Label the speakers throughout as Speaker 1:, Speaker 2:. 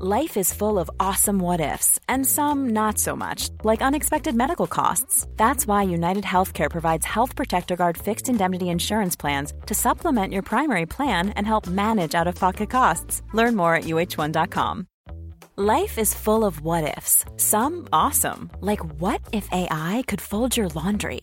Speaker 1: Life is full of awesome what ifs, and some not so much, like unexpected medical costs. That's why United Healthcare provides Health Protector Guard fixed indemnity insurance plans to supplement your primary plan and help manage out of pocket costs. Learn more at uh1.com. Life is full of what ifs, some awesome, like what if AI could fold your laundry?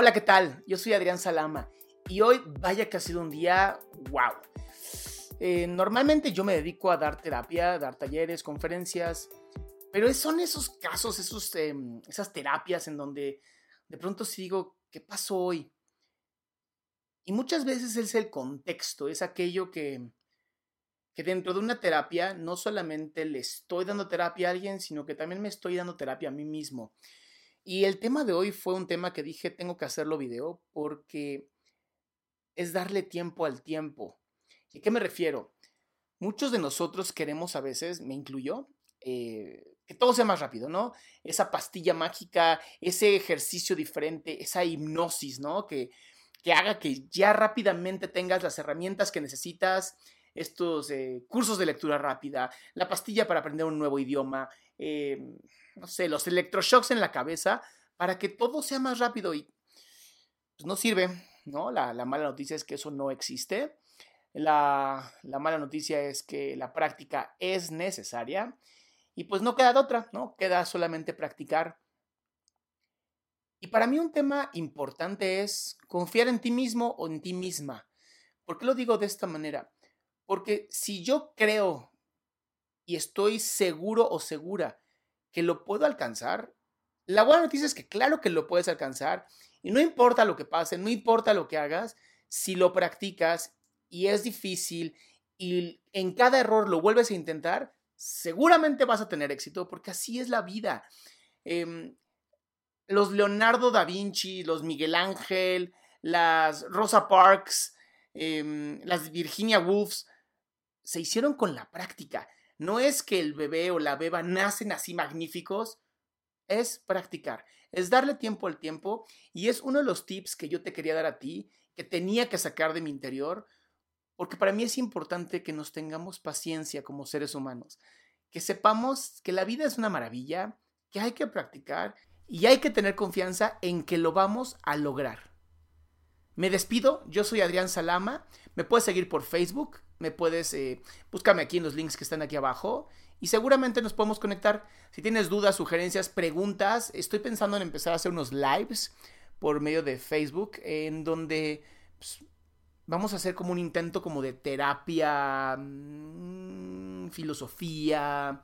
Speaker 2: Hola, ¿qué tal? Yo soy Adrián Salama y hoy vaya que ha sido un día wow. Eh, normalmente yo me dedico a dar terapia, dar talleres, conferencias, pero son esos casos, esos, em, esas terapias en donde de pronto sí digo, ¿qué pasó hoy? Y muchas veces es el contexto, es aquello que, que dentro de una terapia no solamente le estoy dando terapia a alguien, sino que también me estoy dando terapia a mí mismo. Y el tema de hoy fue un tema que dije, tengo que hacerlo video porque es darle tiempo al tiempo. ¿Y a qué me refiero? Muchos de nosotros queremos a veces, me incluyo, eh, que todo sea más rápido, ¿no? Esa pastilla mágica, ese ejercicio diferente, esa hipnosis, ¿no? Que, que haga que ya rápidamente tengas las herramientas que necesitas, estos eh, cursos de lectura rápida, la pastilla para aprender un nuevo idioma, eh, no sé, los electroshocks en la cabeza para que todo sea más rápido y pues no sirve, ¿no? La, mala noticia es que eso no existe. La, la, mala noticia es que la práctica es necesaria y pues no queda de otra, ¿no? Queda solamente practicar. Y para mí un tema importante es confiar en ti mismo o en ti misma. ¿Por qué lo digo de esta manera? Porque si yo creo y estoy seguro o segura que lo puedo alcanzar, la buena noticia es que claro que lo puedes alcanzar y no importa lo que pase, no importa lo que hagas, si lo practicas y es difícil y en cada error lo vuelves a intentar, seguramente vas a tener éxito porque así es la vida. Em, los Leonardo da Vinci, los Miguel Ángel, las Rosa Parks, em, las Virginia Woolfs, se hicieron con la práctica. No es que el bebé o la beba nacen así magníficos, es practicar, es darle tiempo al tiempo y es uno de los tips que yo te quería dar a ti, que tenía que sacar de mi interior, porque para mí es importante que nos tengamos paciencia como seres humanos, que sepamos que la vida es una maravilla, que hay que practicar y hay que tener confianza en que lo vamos a lograr. Me despido, yo soy Adrián Salama, me puedes seguir por Facebook, me puedes, eh, búscame aquí en los links que están aquí abajo y seguramente nos podemos conectar. Si tienes dudas, sugerencias, preguntas, estoy pensando en empezar a hacer unos lives por medio de Facebook en donde pues, vamos a hacer como un intento como de terapia, mm, filosofía.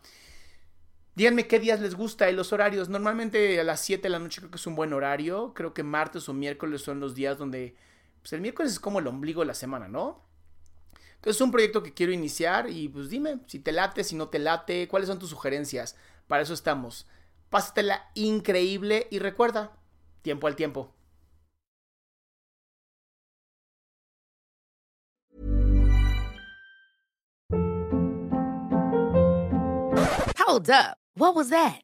Speaker 2: Díganme qué días les gusta y los horarios. Normalmente a las 7 de la noche creo que es un buen horario. Creo que martes o miércoles son los días donde... Pues el miércoles es como el ombligo de la semana, ¿no? Entonces es un proyecto que quiero iniciar y pues dime si te late, si no te late, cuáles son tus sugerencias. Para eso estamos. Pásatela increíble y recuerda, tiempo al tiempo.
Speaker 3: Hold up. What was that?